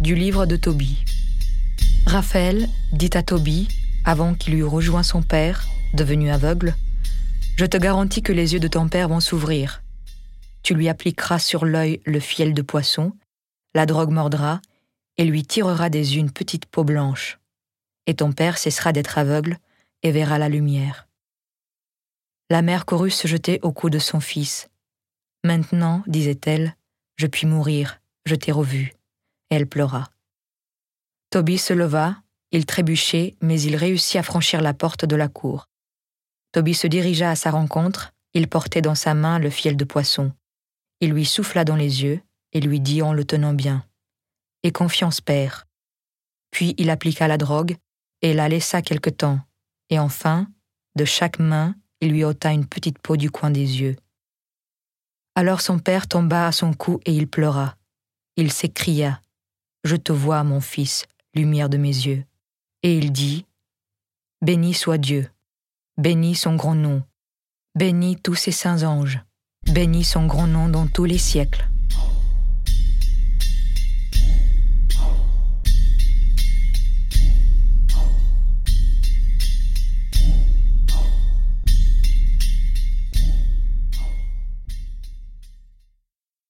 Du livre de Tobie. Raphaël dit à Tobie, avant qu'il eût rejoint son père, devenu aveugle, Je te garantis que les yeux de ton père vont s'ouvrir. Tu lui appliqueras sur l'œil le fiel de poisson, la drogue mordra, et lui tirera des yeux une petite peau blanche. Et ton père cessera d'être aveugle et verra la lumière. La mère courut se jeter au cou de son fils. Maintenant, disait-elle, je puis mourir, je t'ai revu. Elle pleura. Toby se leva, il trébuchait, mais il réussit à franchir la porte de la cour. Toby se dirigea à sa rencontre, il portait dans sa main le fiel de poisson. Il lui souffla dans les yeux et lui dit en le tenant bien Et confiance, père. Puis il appliqua la drogue et la laissa quelque temps, et enfin, de chaque main, il lui ôta une petite peau du coin des yeux. Alors son père tomba à son cou et il pleura. Il s'écria Je te vois, mon fils, lumière de mes yeux. Et il dit Béni soit Dieu, béni son grand nom, béni tous ses saints anges, béni son grand nom dans tous les siècles.